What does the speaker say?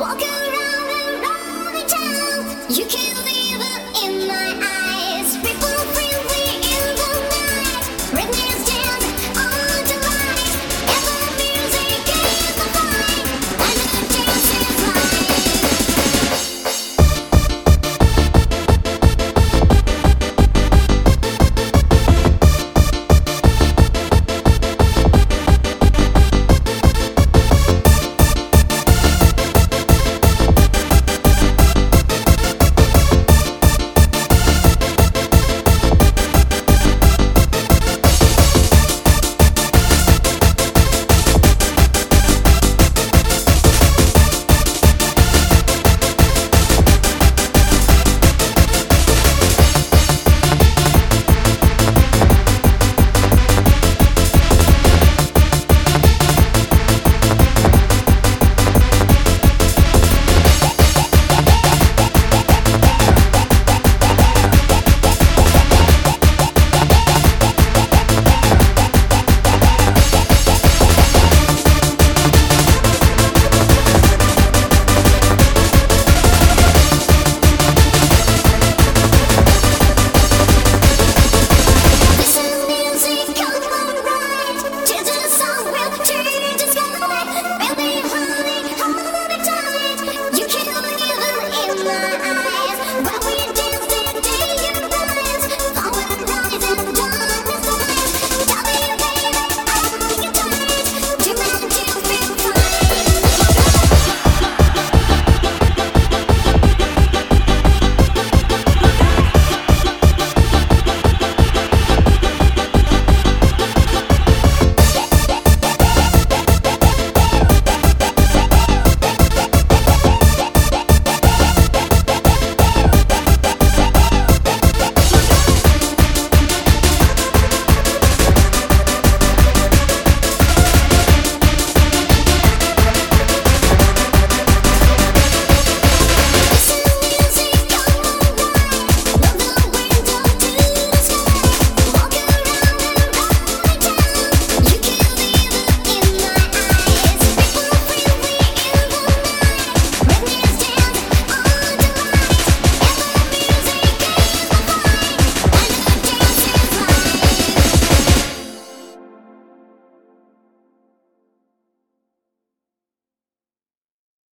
Walk around and round the town, you can't.